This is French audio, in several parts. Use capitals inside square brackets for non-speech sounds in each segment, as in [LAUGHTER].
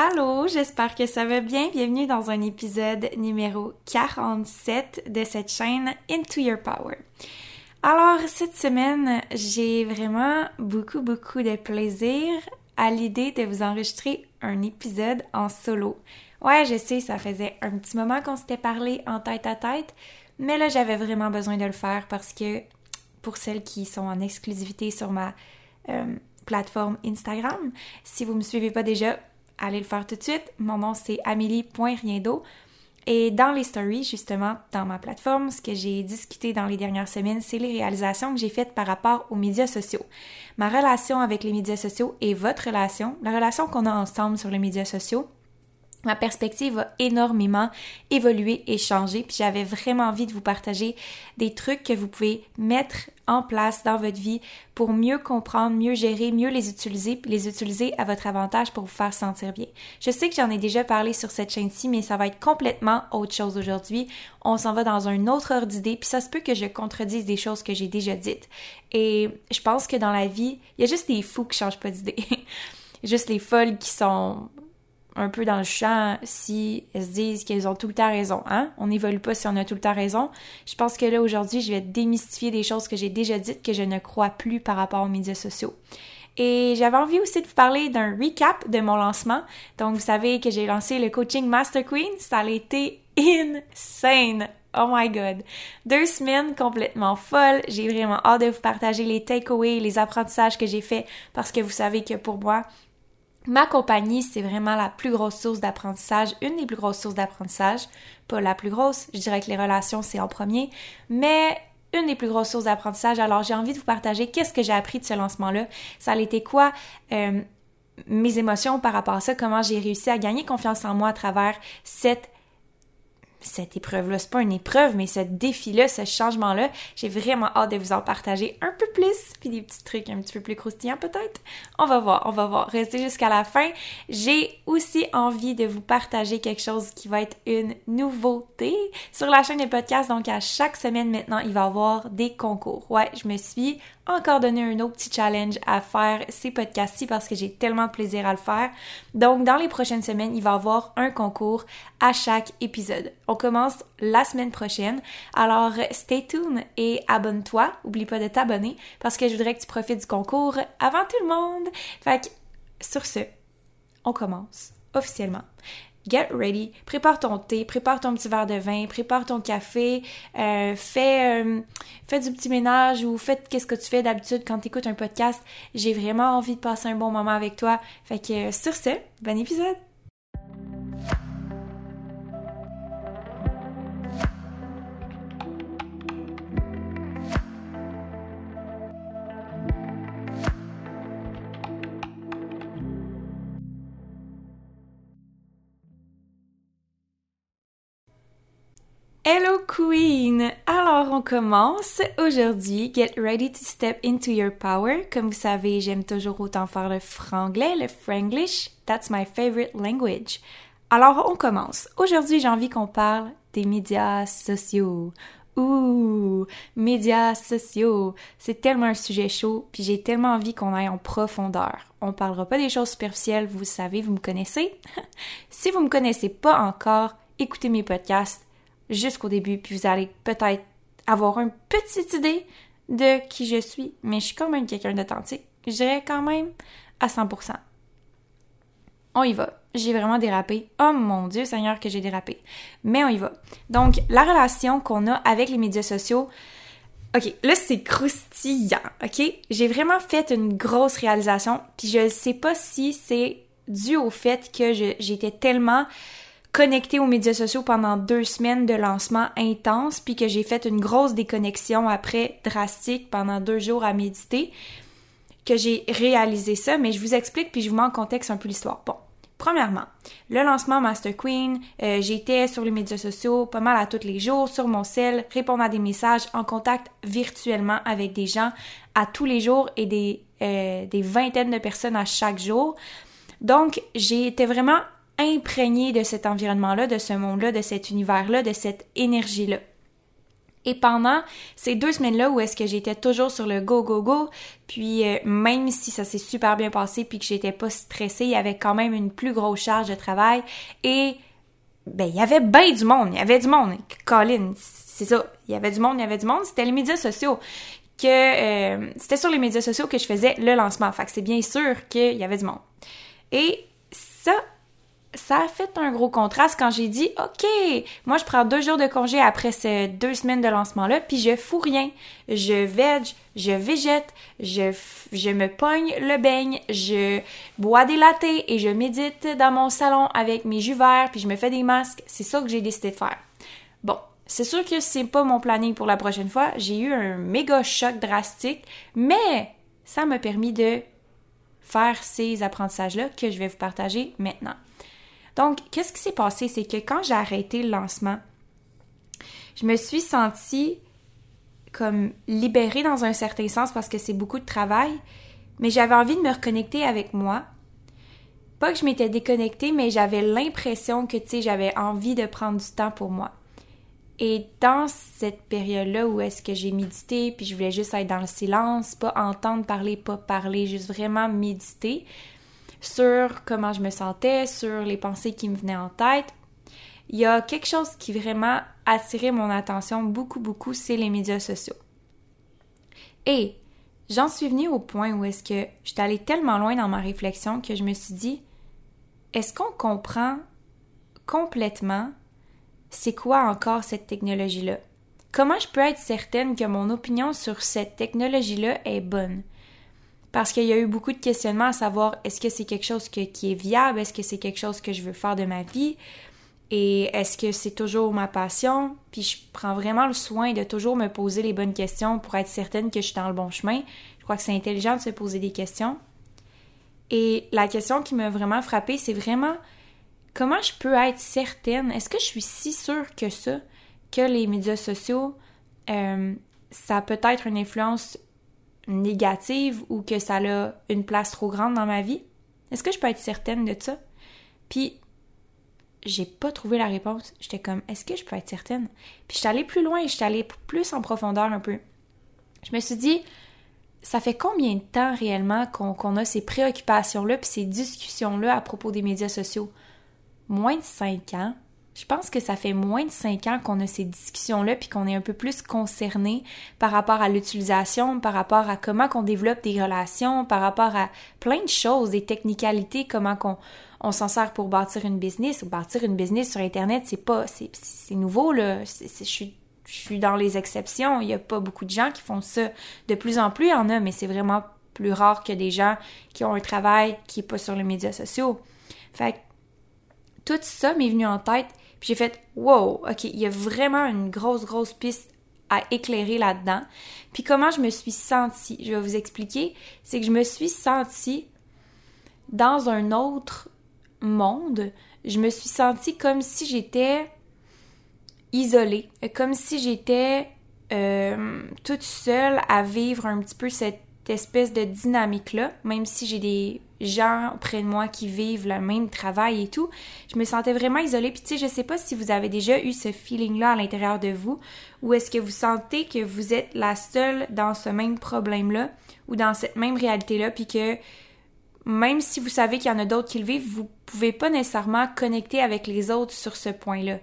Allô, j'espère que ça va bien. Bienvenue dans un épisode numéro 47 de cette chaîne Into Your Power. Alors, cette semaine, j'ai vraiment beaucoup, beaucoup de plaisir à l'idée de vous enregistrer un épisode en solo. Ouais, je sais, ça faisait un petit moment qu'on s'était parlé en tête à tête, mais là, j'avais vraiment besoin de le faire parce que pour celles qui sont en exclusivité sur ma euh, plateforme Instagram, si vous me suivez pas déjà, allez le faire tout de suite. Mon nom, c'est amélie.riendo. Et dans les stories, justement, dans ma plateforme, ce que j'ai discuté dans les dernières semaines, c'est les réalisations que j'ai faites par rapport aux médias sociaux. Ma relation avec les médias sociaux et votre relation, la relation qu'on a ensemble sur les médias sociaux, ma perspective a énormément évolué et changé, puis j'avais vraiment envie de vous partager des trucs que vous pouvez mettre en place dans votre vie pour mieux comprendre, mieux gérer, mieux les utiliser, puis les utiliser à votre avantage pour vous faire sentir bien. Je sais que j'en ai déjà parlé sur cette chaîne-ci, mais ça va être complètement autre chose aujourd'hui. On s'en va dans un autre ordre d'idée, puis ça se peut que je contredise des choses que j'ai déjà dites. Et je pense que dans la vie, il y a juste des fous qui changent pas d'idée. [LAUGHS] juste les folles qui sont un peu dans le champ si elles se disent qu'elles ont tout le temps raison. Hein? On n'évolue pas si on a tout le temps raison. Je pense que là, aujourd'hui, je vais démystifier des choses que j'ai déjà dites que je ne crois plus par rapport aux médias sociaux. Et j'avais envie aussi de vous parler d'un recap de mon lancement. Donc, vous savez que j'ai lancé le coaching Master Queen. Ça a été insane. Oh my god. Deux semaines complètement folles. J'ai vraiment hâte de vous partager les takeaways, les apprentissages que j'ai faits parce que vous savez que pour moi, Ma compagnie, c'est vraiment la plus grosse source d'apprentissage, une des plus grosses sources d'apprentissage. Pas la plus grosse, je dirais que les relations, c'est en premier, mais une des plus grosses sources d'apprentissage. Alors, j'ai envie de vous partager qu'est-ce que j'ai appris de ce lancement-là. Ça a été quoi euh, mes émotions par rapport à ça, comment j'ai réussi à gagner confiance en moi à travers cette cette épreuve-là, c'est pas une épreuve, mais ce défi-là, ce changement-là, j'ai vraiment hâte de vous en partager un peu plus, puis des petits trucs un petit peu plus croustillants peut-être. On va voir, on va voir. Restez jusqu'à la fin. J'ai aussi envie de vous partager quelque chose qui va être une nouveauté sur la chaîne de podcast. Donc à chaque semaine maintenant, il va y avoir des concours. Ouais, je me suis encore donné un autre petit challenge à faire ces podcasts-ci parce que j'ai tellement de plaisir à le faire. Donc, dans les prochaines semaines, il va y avoir un concours à chaque épisode. On commence la semaine prochaine. Alors, stay tuned et abonne-toi. Oublie pas de t'abonner parce que je voudrais que tu profites du concours avant tout le monde. Fait sur ce, on commence officiellement get ready, prépare ton thé, prépare ton petit verre de vin, prépare ton café, euh, fais, euh, fais du petit ménage ou fais qu'est-ce que tu fais d'habitude quand tu écoutes un podcast. J'ai vraiment envie de passer un bon moment avec toi. Fait que sur ce, bon épisode! Queen! Alors on commence aujourd'hui. Get ready to step into your power. Comme vous savez, j'aime toujours autant faire le franglais, le franglish. That's my favorite language. Alors on commence. Aujourd'hui, j'ai envie qu'on parle des médias sociaux. Ouh, médias sociaux, c'est tellement un sujet chaud, puis j'ai tellement envie qu'on aille en profondeur. On parlera pas des choses superficielles, vous savez, vous me connaissez. [LAUGHS] si vous me connaissez pas encore, écoutez mes podcasts jusqu'au début, puis vous allez peut-être avoir une petite idée de qui je suis, mais je suis quand même quelqu'un d'authentique. Je dirais quand même à 100%. On y va. J'ai vraiment dérapé. Oh mon Dieu Seigneur que j'ai dérapé. Mais on y va. Donc, la relation qu'on a avec les médias sociaux, OK, là c'est croustillant, OK? J'ai vraiment fait une grosse réalisation, puis je ne sais pas si c'est dû au fait que j'étais tellement connectée aux médias sociaux pendant deux semaines de lancement intense, puis que j'ai fait une grosse déconnexion après drastique pendant deux jours à méditer, que j'ai réalisé ça, mais je vous explique puis je vous mets en contexte un peu l'histoire. Bon, Premièrement, le lancement Master Queen, euh, j'étais sur les médias sociaux pas mal à tous les jours, sur mon cell, répondre à des messages, en contact virtuellement avec des gens à tous les jours et des, euh, des vingtaines de personnes à chaque jour. Donc, j'ai été vraiment imprégnée de cet environnement-là, de ce monde-là, de cet univers-là, de cette énergie-là. Et pendant ces deux semaines-là où est-ce que j'étais toujours sur le go, go, go, puis euh, même si ça s'est super bien passé puis que j'étais pas stressée, il y avait quand même une plus grosse charge de travail et ben il y avait bien du monde, il y avait du monde. Colin, c'est ça, il y avait du monde, il y avait du monde, c'était les médias sociaux que euh, c'était sur les médias sociaux que je faisais le lancement. Fait que c'est bien sûr qu'il y avait du monde. Et ça, ça a fait un gros contraste quand j'ai dit OK, moi je prends deux jours de congé après ces deux semaines de lancement-là, puis je fous rien. Je veg, je végète, je, me pogne le beigne, je bois des latés et je médite dans mon salon avec mes jus verts, puis je me fais des masques. C'est ça que j'ai décidé de faire. Bon, c'est sûr que c'est pas mon planning pour la prochaine fois. J'ai eu un méga choc drastique, mais ça m'a permis de faire ces apprentissages-là que je vais vous partager maintenant. Donc, qu'est-ce qui s'est passé? C'est que quand j'ai arrêté le lancement, je me suis sentie comme libérée dans un certain sens parce que c'est beaucoup de travail, mais j'avais envie de me reconnecter avec moi. Pas que je m'étais déconnectée, mais j'avais l'impression que, tu sais, j'avais envie de prendre du temps pour moi. Et dans cette période-là où est-ce que j'ai médité, puis je voulais juste être dans le silence, pas entendre parler, pas parler, juste vraiment méditer, sur comment je me sentais, sur les pensées qui me venaient en tête. Il y a quelque chose qui vraiment attirait mon attention beaucoup, beaucoup, c'est les médias sociaux. Et j'en suis venue au point où est-ce que j'étais allée tellement loin dans ma réflexion que je me suis dit, est-ce qu'on comprend complètement c'est quoi encore cette technologie-là? Comment je peux être certaine que mon opinion sur cette technologie-là est bonne? Parce qu'il y a eu beaucoup de questionnements à savoir est-ce que c'est quelque chose qui est viable, est-ce que c'est quelque chose que je veux faire de ma vie? Et est-ce que c'est toujours ma passion, puis je prends vraiment le soin de toujours me poser les bonnes questions pour être certaine que je suis dans le bon chemin. Je crois que c'est intelligent de se poser des questions. Et la question qui m'a vraiment frappée, c'est vraiment comment je peux être certaine, est-ce que je suis si sûre que ça, que les médias sociaux, euh, ça peut être une influence négative ou que ça a une place trop grande dans ma vie? Est-ce que je peux être certaine de ça? Puis, j'ai pas trouvé la réponse. J'étais comme, est-ce que je peux être certaine? Puis, je suis allée plus loin, je suis allée plus en profondeur un peu. Je me suis dit, ça fait combien de temps réellement qu'on a ces préoccupations-là puis ces discussions-là à propos des médias sociaux? Moins de cinq ans. Je pense que ça fait moins de cinq ans qu'on a ces discussions-là, puis qu'on est un peu plus concerné par rapport à l'utilisation, par rapport à comment qu'on développe des relations, par rapport à plein de choses, des technicalités, comment qu'on on s'en sert pour bâtir une business ou bâtir une business sur Internet, c'est pas, c'est nouveau là. je suis je suis dans les exceptions. Il n'y a pas beaucoup de gens qui font ça. De plus en plus, il y en a, mais c'est vraiment plus rare que des gens qui ont un travail qui n'est pas sur les médias sociaux. Fait que tout ça m'est venu en tête puis j'ai fait wow, OK, il y a vraiment une grosse, grosse piste à éclairer là-dedans. Puis comment je me suis sentie, je vais vous expliquer, c'est que je me suis sentie dans un autre monde. Je me suis sentie comme si j'étais isolée, comme si j'étais euh, toute seule à vivre un petit peu cette espèce de dynamique-là, même si j'ai des gens près de moi qui vivent le même travail et tout, je me sentais vraiment isolée. Puis tu sais, je sais pas si vous avez déjà eu ce feeling-là à l'intérieur de vous, ou est-ce que vous sentez que vous êtes la seule dans ce même problème-là, ou dans cette même réalité-là, puis que même si vous savez qu'il y en a d'autres qui le vivent, vous pouvez pas nécessairement connecter avec les autres sur ce point-là.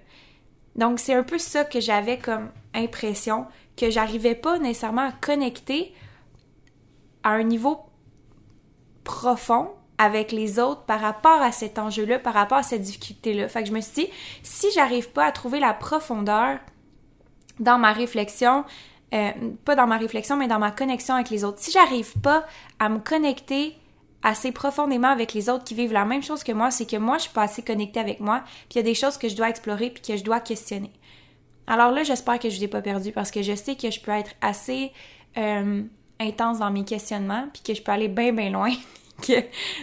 Donc c'est un peu ça que j'avais comme impression, que j'arrivais pas nécessairement à connecter à un niveau profond avec les autres par rapport à cet enjeu-là, par rapport à cette difficulté-là. Fait que je me suis dit, si j'arrive pas à trouver la profondeur dans ma réflexion, euh, pas dans ma réflexion, mais dans ma connexion avec les autres, si j'arrive pas à me connecter assez profondément avec les autres qui vivent la même chose que moi, c'est que moi, je suis pas assez connectée avec moi, puis il y a des choses que je dois explorer, puis que je dois questionner. Alors là, j'espère que je vous ai pas perdu parce que je sais que je peux être assez euh, intense dans mes questionnements, puis que je peux aller bien, bien loin, [LAUGHS] que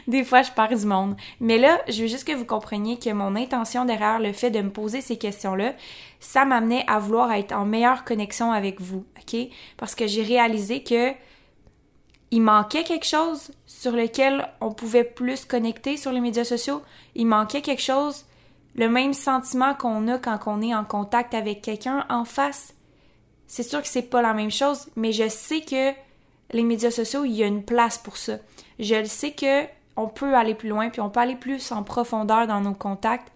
des fois, je perds du monde. Mais là, je veux juste que vous compreniez que mon intention derrière le fait de me poser ces questions-là, ça m'amenait à vouloir être en meilleure connexion avec vous, OK? Parce que j'ai réalisé que il manquait quelque chose sur lequel on pouvait plus connecter sur les médias sociaux. Il manquait quelque chose, le même sentiment qu'on a quand on est en contact avec quelqu'un en face. C'est sûr que c'est pas la même chose, mais je sais que les médias sociaux, il y a une place pour ça. Je le sais que on peut aller plus loin, puis on peut aller plus en profondeur dans nos contacts.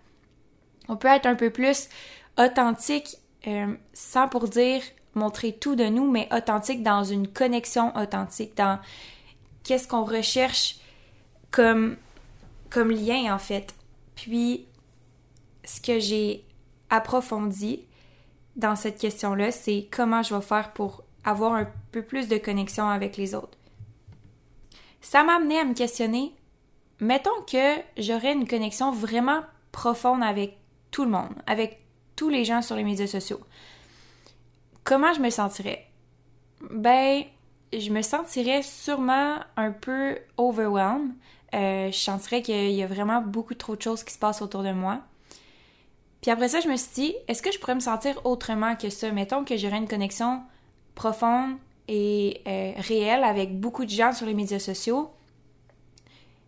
On peut être un peu plus authentique, euh, sans pour dire montrer tout de nous, mais authentique dans une connexion authentique, dans qu'est-ce qu'on recherche comme, comme lien en fait. Puis, ce que j'ai approfondi dans cette question-là, c'est comment je vais faire pour avoir un peu plus de connexion avec les autres. Ça m'a amené à me questionner, mettons que j'aurais une connexion vraiment profonde avec tout le monde, avec tous les gens sur les médias sociaux. Comment je me sentirais? Ben, je me sentirais sûrement un peu overwhelmed. Euh, je sentirais qu'il y a vraiment beaucoup trop de choses qui se passent autour de moi. Puis après ça, je me suis dit, est-ce que je pourrais me sentir autrement que ça? Mettons que j'aurais une connexion profonde et euh, réelle avec beaucoup de gens sur les médias sociaux,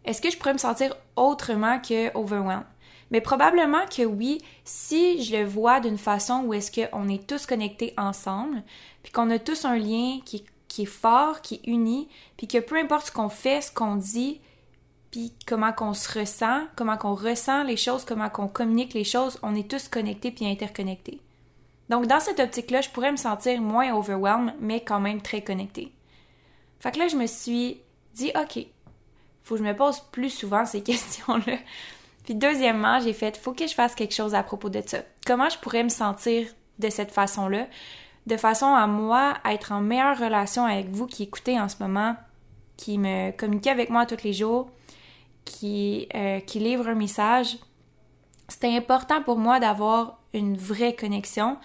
est-ce que je pourrais me sentir autrement que overwhelmed? Mais probablement que oui, si je le vois d'une façon où est-ce qu'on est tous connectés ensemble, puis qu'on a tous un lien qui, est fort, qui est uni, puis que peu importe ce qu'on fait, ce qu'on dit, puis comment qu'on se ressent, comment qu'on ressent les choses, comment qu'on communique les choses, on est tous connectés puis interconnectés. Donc, dans cette optique-là, je pourrais me sentir moins overwhelmed, mais quand même très connectée. Fait que là, je me suis dit, OK, faut que je me pose plus souvent ces [LAUGHS] questions-là. Puis deuxièmement, j'ai fait, faut que je fasse quelque chose à propos de ça. Comment je pourrais me sentir de cette façon-là, de façon à moi être en meilleure relation avec vous qui écoutez en ce moment, qui me communiquez avec moi tous les jours, qui, euh, qui livre un message. C'était important pour moi d'avoir une vraie connexion.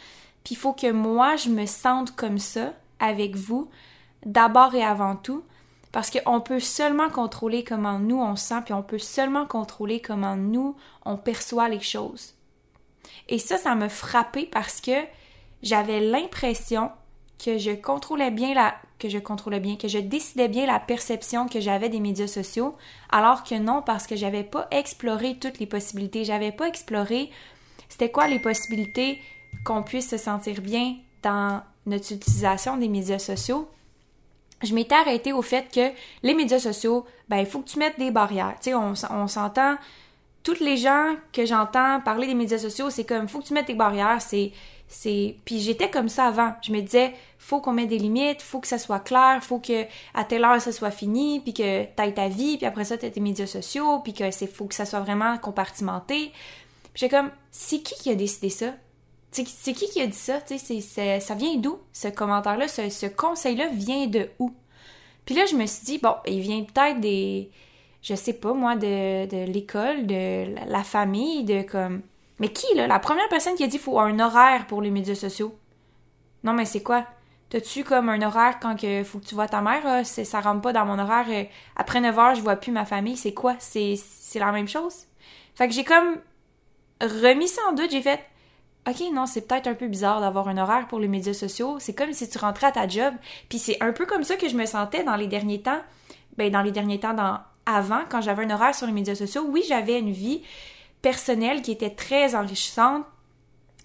Puis il faut que moi, je me sente comme ça avec vous, d'abord et avant tout, parce qu'on peut seulement contrôler comment nous on sent, puis on peut seulement contrôler comment nous on perçoit les choses. Et ça, ça me frappé parce que j'avais l'impression que je contrôlais bien la que je contrôlais bien, que je décidais bien la perception que j'avais des médias sociaux, alors que non, parce que j'avais pas exploré toutes les possibilités, j'avais pas exploré c'était quoi les possibilités qu'on puisse se sentir bien dans notre utilisation des médias sociaux? Je m'étais arrêtée au fait que les médias sociaux, ben, il faut que tu mettes des barrières. Tu sais, on, s'entend, toutes les gens que j'entends parler des médias sociaux, c'est comme, faut que tu mettes des barrières, c'est, c'est, puis j'étais comme ça avant. Je me disais, faut qu'on mette des limites, faut que ça soit clair, faut que à telle heure ça soit fini, puis que t'ailles ta vie, puis après ça t'as tes médias sociaux, puis que c'est, faut que ça soit vraiment compartimenté. J'ai comme, c'est qui qui a décidé ça? C'est qui qui a dit ça? C'est, ça vient d'où, ce commentaire-là? Ce, conseil-là vient de où? Puis là, je me suis dit, bon, il vient peut-être des, je sais pas moi, de, de l'école, de la famille, de comme... Mais qui, là? La première personne qui a dit qu'il faut un horaire pour les médias sociaux. Non, mais c'est quoi? T'as-tu comme un horaire quand il faut que tu vois ta mère? Ah, ça rentre pas dans mon horaire. Euh, après 9 heures, je vois plus ma famille. C'est quoi? C'est la même chose? Fait que j'ai comme remis ça en doute, j'ai fait OK, non, c'est peut-être un peu bizarre d'avoir un horaire pour les médias sociaux. C'est comme si tu rentrais à ta job. Puis c'est un peu comme ça que je me sentais dans les derniers temps. Ben, dans les derniers temps, avant, quand j'avais un horaire sur les médias sociaux, oui, j'avais une vie personnelle qui était très enrichissante,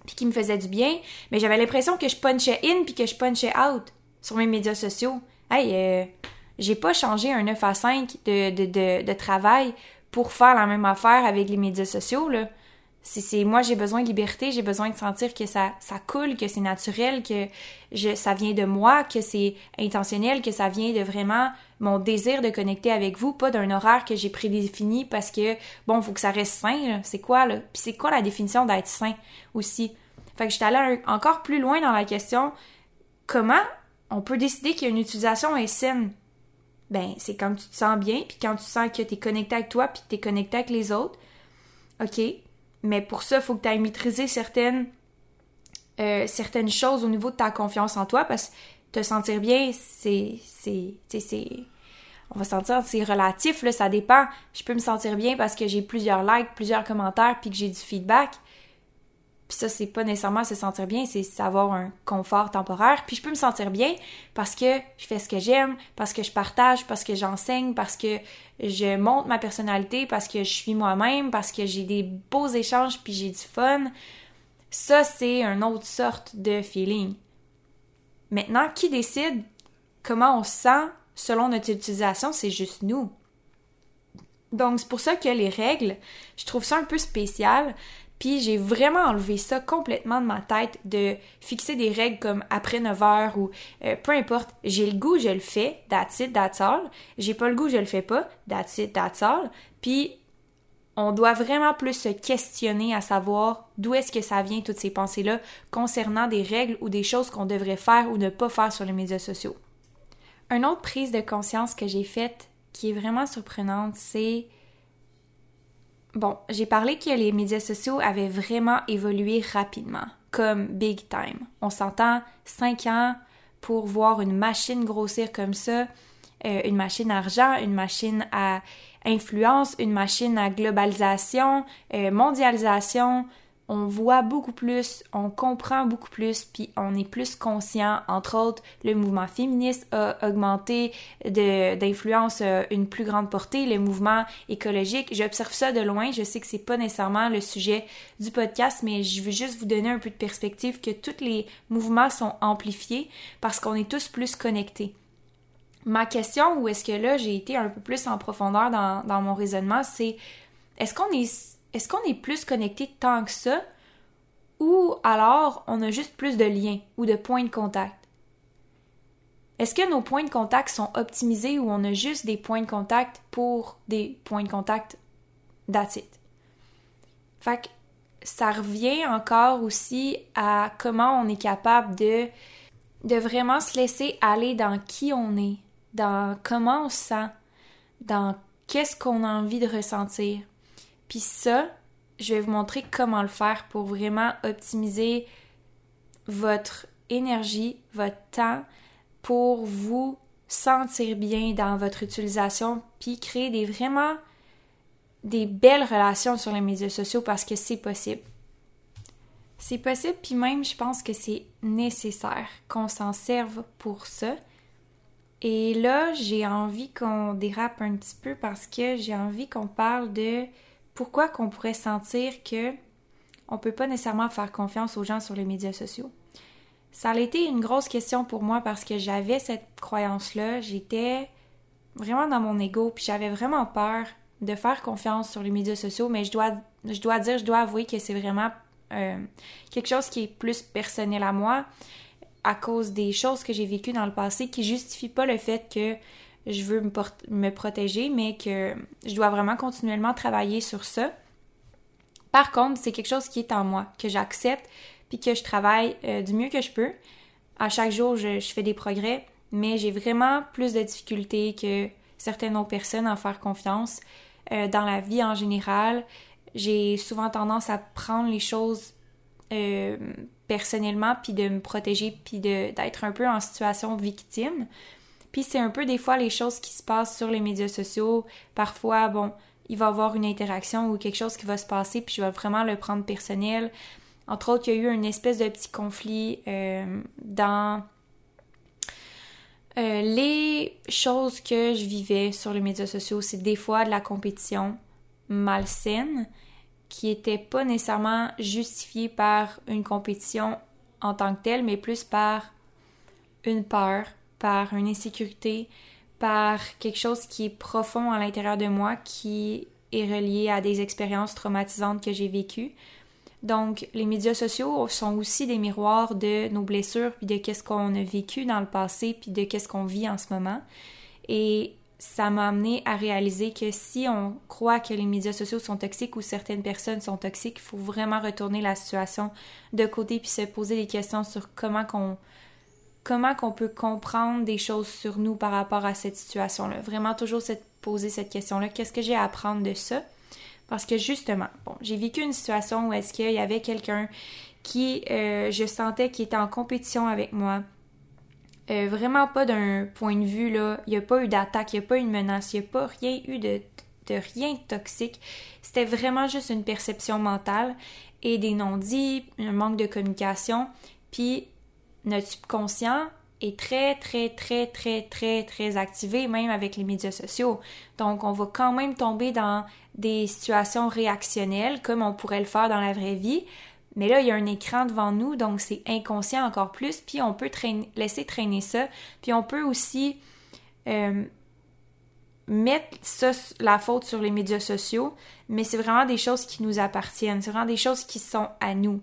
puis qui me faisait du bien, mais j'avais l'impression que je punchais in puis que je punchais out sur mes médias sociaux. Hey, euh, j'ai pas changé un 9 à 5 de, de, de, de travail pour faire la même affaire avec les médias sociaux, là c'est moi j'ai besoin de liberté, j'ai besoin de sentir que ça ça coule, que c'est naturel, que je ça vient de moi, que c'est intentionnel, que ça vient de vraiment mon désir de connecter avec vous, pas d'un horaire que j'ai prédéfini parce que bon, faut que ça reste sain, c'est quoi là? Puis c'est quoi la définition d'être sain aussi? Fait que j'étais allée encore plus loin dans la question comment on peut décider qu'une utilisation est saine? Ben c'est quand tu te sens bien, puis quand tu sens que tu es connecté avec toi, puis tu es connecté avec les autres. OK, mais pour ça, il faut que tu ailles maîtriser certaines, euh, certaines choses au niveau de ta confiance en toi parce que te sentir bien, c'est. on va sentir c'est relatif, là, ça dépend. Je peux me sentir bien parce que j'ai plusieurs likes, plusieurs commentaires, puis que j'ai du feedback. Puis ça, c'est pas nécessairement se sentir bien, c'est avoir un confort temporaire. Puis je peux me sentir bien parce que je fais ce que j'aime, parce que je partage, parce que j'enseigne, parce que je montre ma personnalité, parce que je suis moi-même, parce que j'ai des beaux échanges, puis j'ai du fun. Ça, c'est une autre sorte de feeling. Maintenant, qui décide comment on se sent selon notre utilisation? C'est juste nous. Donc, c'est pour ça que les règles, je trouve ça un peu spécial puis j'ai vraiment enlevé ça complètement de ma tête de fixer des règles comme après 9 heures ou euh, peu importe. J'ai le goût, je le fais, that's it. J'ai pas le goût, je le fais pas, that's it. Puis on doit vraiment plus se questionner à savoir d'où est-ce que ça vient toutes ces pensées-là concernant des règles ou des choses qu'on devrait faire ou ne pas faire sur les médias sociaux. Une autre prise de conscience que j'ai faite qui est vraiment surprenante, c'est Bon, j'ai parlé que les médias sociaux avaient vraiment évolué rapidement, comme big time. On s'entend 5 ans pour voir une machine grossir comme ça, euh, une machine à argent, une machine à influence, une machine à globalisation, euh, mondialisation, on voit beaucoup plus, on comprend beaucoup plus, puis on est plus conscient. Entre autres, le mouvement féministe a augmenté d'influence euh, une plus grande portée, le mouvement écologique. J'observe ça de loin. Je sais que c'est pas nécessairement le sujet du podcast, mais je veux juste vous donner un peu de perspective que tous les mouvements sont amplifiés parce qu'on est tous plus connectés. Ma question, ou est-ce que là j'ai été un peu plus en profondeur dans mon raisonnement, c'est est-ce qu'on est est-ce qu'on est plus connecté tant que ça? Ou alors on a juste plus de liens ou de points de contact? Est-ce que nos points de contact sont optimisés ou on a juste des points de contact pour des points de contact? That's it? Fait que ça revient encore aussi à comment on est capable de, de vraiment se laisser aller dans qui on est, dans comment on se sent, dans qu'est-ce qu'on a envie de ressentir. Puis ça, je vais vous montrer comment le faire pour vraiment optimiser votre énergie, votre temps pour vous sentir bien dans votre utilisation puis créer des vraiment des belles relations sur les médias sociaux parce que c'est possible. C'est possible puis même je pense que c'est nécessaire qu'on s'en serve pour ça. Et là, j'ai envie qu'on dérape un petit peu parce que j'ai envie qu'on parle de pourquoi qu'on pourrait sentir que on peut pas nécessairement faire confiance aux gens sur les médias sociaux? Ça a été une grosse question pour moi parce que j'avais cette croyance-là, j'étais vraiment dans mon ego, puis j'avais vraiment peur de faire confiance sur les médias sociaux, mais je dois, dire, je dois avouer que c'est vraiment euh, quelque chose qui est plus personnel à moi à cause des choses que j'ai vécues dans le passé qui justifient pas le fait que je veux me, protéger, mais que je dois vraiment continuellement travailler sur ça. Par contre, c'est quelque chose qui est en moi, que j'accepte, puis que je travaille euh, du mieux que je peux. À chaque jour, je, fais des progrès, mais j'ai vraiment plus de difficultés que certaines autres personnes à faire confiance. Euh, dans la vie en général, j'ai souvent tendance à prendre les choses euh, personnellement, puis de me protéger, puis d'être un peu en situation victime. C'est un peu des fois les choses qui se passent sur les médias sociaux. Parfois, bon, il va y avoir une interaction ou quelque chose qui va se passer, puis je vais vraiment le prendre personnel. Entre autres, il y a eu une espèce de petit conflit euh, dans euh, les choses que je vivais sur les médias sociaux. C'est des fois de la compétition malsaine qui était pas nécessairement justifiée par une compétition en tant que telle, mais plus par une peur, par une insécurité, par quelque chose qui est profond à l'intérieur de moi, qui est relié à des expériences traumatisantes que j'ai vécues. Donc, les médias sociaux sont aussi des miroirs de nos blessures, puis de qu'est-ce qu'on a vécu dans le passé, puis de qu'est-ce qu'on vit en ce moment. Et ça m'a amené à réaliser que si on croit que les médias sociaux sont toxiques ou certaines personnes sont toxiques, il faut vraiment retourner la situation de côté puis se poser des questions sur comment qu'on comment qu'on peut comprendre des choses sur nous par rapport à cette situation-là? Vraiment toujours se poser cette question-là, qu'est-ce que j'ai à apprendre de ça? Parce que justement, bon, j'ai vécu une situation où est-ce qu'il y avait quelqu'un qui euh, je sentais qui était en compétition avec moi euh, vraiment pas d'un point de vue, là, il n'y a pas eu d'attaque, il n'y a pas eu de menace, il n'y a pas rien eu de, de rien de toxique. C'était vraiment juste une perception mentale et des non-dits, un manque de communication. Puis notre subconscient est très, très, très, très, très, très activé, même avec les médias sociaux. Donc, on va quand même tomber dans des situations réactionnelles, comme on pourrait le faire dans la vraie vie, mais là, il y a un écran devant nous, donc c'est inconscient encore plus. Puis on peut laisser traîner ça. Puis on peut aussi euh, mettre ça, la faute sur les médias sociaux, mais c'est vraiment des choses qui nous appartiennent. C'est vraiment des choses qui sont à nous.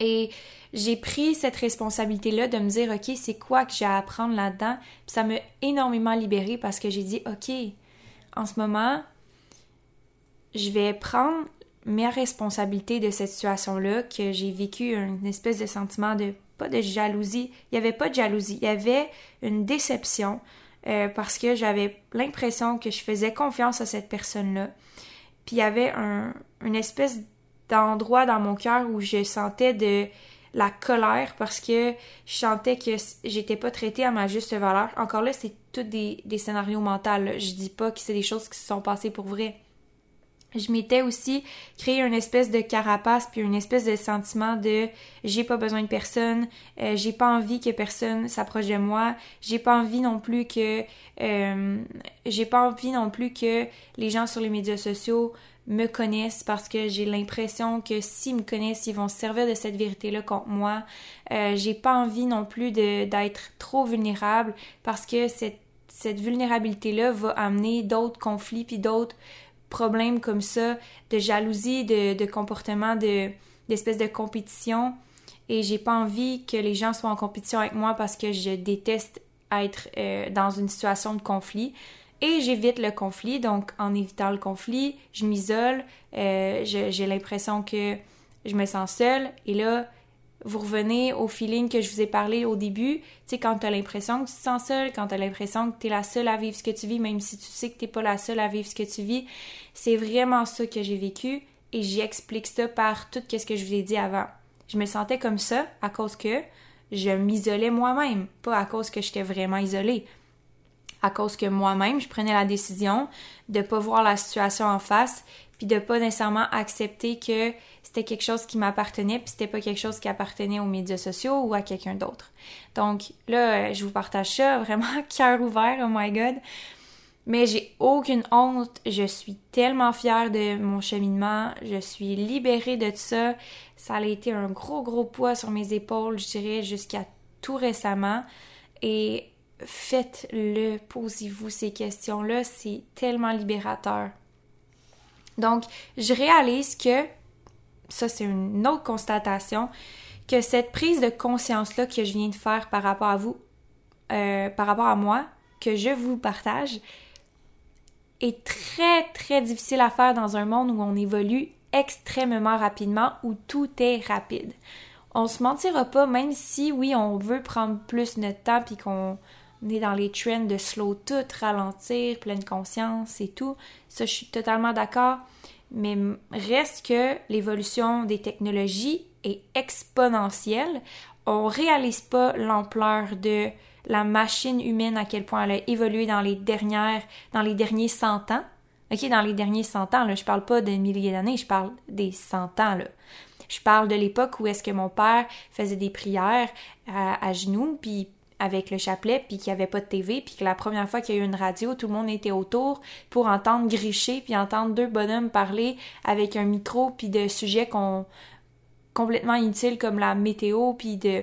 Et j'ai pris cette responsabilité-là de me dire, OK, c'est quoi que j'ai à apprendre là-dedans? Puis ça m'a énormément libérée parce que j'ai dit, OK, en ce moment, je vais prendre mes responsabilités de cette situation-là, que j'ai vécu une espèce de sentiment de, pas de jalousie, il n'y avait pas de jalousie, il y avait une déception euh, parce que j'avais l'impression que je faisais confiance à cette personne-là. Puis il y avait un, une espèce d'endroit dans mon cœur où je sentais de la colère parce que je sentais que j'étais pas traitée à ma juste valeur. Encore là, c'est tous des, des scénarios mentaux. Je dis pas que c'est des choses qui se sont passées pour vrai je m'étais aussi créé une espèce de carapace puis une espèce de sentiment de j'ai pas besoin de personne, euh, j'ai pas envie que personne s'approche de moi, j'ai pas envie non plus que euh, j'ai pas envie non plus que les gens sur les médias sociaux me connaissent parce que j'ai l'impression que s'ils me connaissent, ils vont se servir de cette vérité-là contre moi. Euh, j'ai pas envie non plus d'être trop vulnérable parce que cette, vulnérabilité-là va amener d'autres conflits puis d'autres problèmes comme ça, de jalousie, de, comportement, de, d'espèce de compétition. Et j'ai pas envie que les gens soient en compétition avec moi parce que je déteste être euh, dans une situation de conflit. Et j'évite le conflit, donc en évitant le conflit, je m'isole, euh, j'ai l'impression que je me sens seule. Et là, vous revenez au feeling que je vous ai parlé au début, tu sais, quand tu as l'impression que tu te sens seule, quand tu as l'impression que tu es la seule à vivre ce que tu vis, même si tu sais que tu pas la seule à vivre ce que tu vis, c'est vraiment ça que j'ai vécu et j'explique ça par tout ce que je vous ai dit avant. Je me sentais comme ça à cause que je m'isolais moi-même, pas à cause que j'étais vraiment isolée. À cause que moi-même, je prenais la décision de pas voir la situation en face, puis de pas nécessairement accepter que c'était quelque chose qui m'appartenait, puis c'était pas quelque chose qui appartenait aux médias sociaux ou à quelqu'un d'autre. Donc là, euh, je vous partage ça, [LAUGHS] vraiment cœur ouvert, oh my god. Mais j'ai aucune honte, je suis tellement fière de mon cheminement, je suis libérée de ça. Ça a été un gros gros poids sur mes épaules, je dirais, jusqu'à tout récemment. Et faites-le, posez-vous ces questions-là, c'est tellement libérateur. Donc, je réalise que ça c'est une autre constatation, que cette prise de conscience-là que je viens de faire par rapport à vous, euh, par rapport à moi, que je vous partage, est très très difficile à faire dans un monde où on évolue extrêmement rapidement, où tout est rapide. On se mentira pas, même si oui, on veut prendre plus notre temps puis qu'on est dans les trends de slow tout, ralentir, pleine conscience et tout. Ça, je suis totalement d'accord mais reste que l'évolution des technologies est exponentielle. On réalise pas l'ampleur de la machine humaine, à quel point elle a évolué dans les dernières, dans les derniers 100 ans. OK, dans les derniers 100 ans, là, je parle pas de milliers d'années, je parle des 100 ans, là. Je parle de l'époque où est-ce que mon père faisait des prières à, à genoux, puis avec le chapelet, puis qu'il n'y avait pas de TV, puis que la première fois qu'il y a eu une radio, tout le monde était autour pour entendre gricher, puis entendre deux bonhommes parler avec un micro, puis de sujets qu'on complètement inutiles comme la météo, puis de...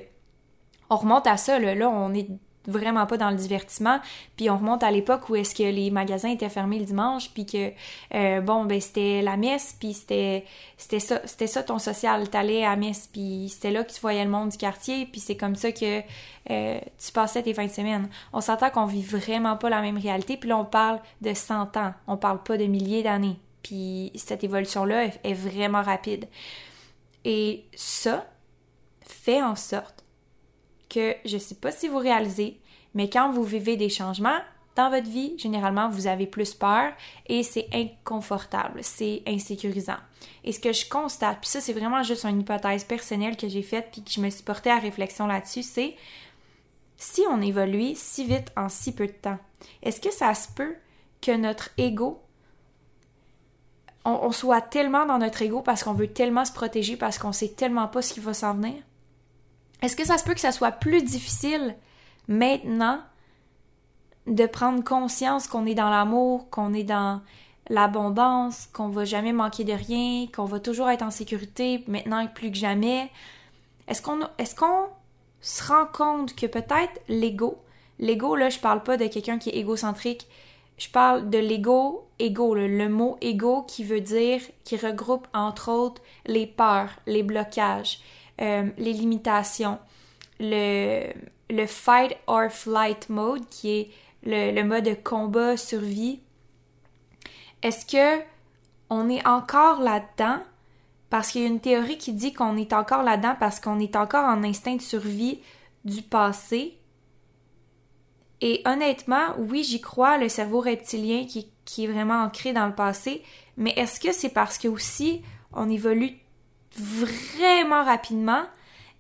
On remonte à ça, là, là on est vraiment pas dans le divertissement. Puis on remonte à l'époque où est-ce que les magasins étaient fermés le dimanche, puis que euh, bon ben c'était la messe, puis c'était c'était ça c'était ça ton social, t'allais à messe, puis c'était là que tu voyais le monde du quartier, puis c'est comme ça que euh, tu passais tes fins de semaine. On s'entend qu'on vit vraiment pas la même réalité, puis là on parle de 100 ans, on parle pas de milliers d'années. Puis cette évolution là est vraiment rapide. Et ça fait en sorte que je sais pas si vous réalisez, mais quand vous vivez des changements dans votre vie, généralement, vous avez plus peur et c'est inconfortable, c'est insécurisant. Et ce que je constate, puis ça, c'est vraiment juste une hypothèse personnelle que j'ai faite puis que je me suis portée à réflexion là-dessus, c'est si on évolue si vite en si peu de temps, est-ce que ça se peut que notre ego, on, on soit tellement dans notre ego parce qu'on veut tellement se protéger, parce qu'on sait tellement pas ce qui va s'en venir? Est-ce que ça se peut que ça soit plus difficile maintenant de prendre conscience qu'on est dans l'amour, qu'on est dans l'abondance, qu'on va jamais manquer de rien, qu'on va toujours être en sécurité maintenant plus que jamais? Est-ce qu'on est-ce se rend compte que peut-être l'ego, l'ego là, je parle pas de quelqu'un qui est égocentrique, je parle de l'ego, ego, le mot ego qui veut dire, qui regroupe entre autres les peurs, les blocages, euh, les limitations, le, le fight or flight mode qui est le, mode combat survie. Est-ce que on est encore là-dedans? Parce qu'il y a une théorie qui dit qu'on est encore là-dedans parce qu'on est encore en instinct de survie du passé. Et honnêtement, oui, j'y crois, le cerveau reptilien qui, qui, est vraiment ancré dans le passé, mais est-ce que c'est parce que aussi on évolue vraiment rapidement.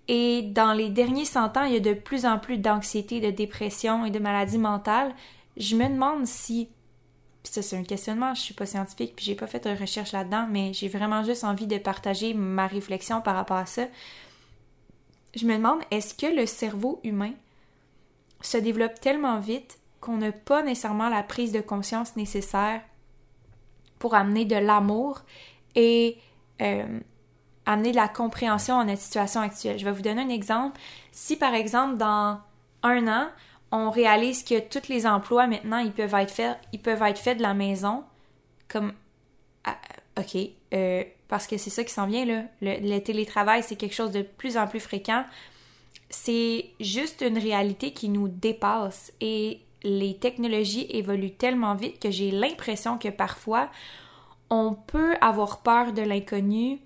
Et dans les derniers 100 ans, il y a de plus en plus d'anxiété, de dépression et de maladies mentales. Je me demande si, puis ça c'est un questionnement, je suis pas scientifique puis j'ai pas fait de recherche là-dedans, mais j'ai vraiment juste envie de partager ma réflexion par rapport à ça. Je me demande, est-ce que le cerveau humain se développe tellement vite qu'on n'a pas nécessairement la prise de conscience nécessaire pour amener de l'amour et euh, amener de la compréhension en notre situation actuelle. Je vais vous donner un exemple. Si par exemple dans un an, on réalise que tous les emplois maintenant ils peuvent être faits, ils peuvent être faits de la maison, comme ah, ok, euh, parce que c'est ça qui s'en vient là. Le, télétravail c'est quelque chose de plus en plus fréquent. C'est juste une réalité qui nous dépasse et les technologies évoluent tellement vite que j'ai l'impression que parfois on peut avoir peur de l'inconnu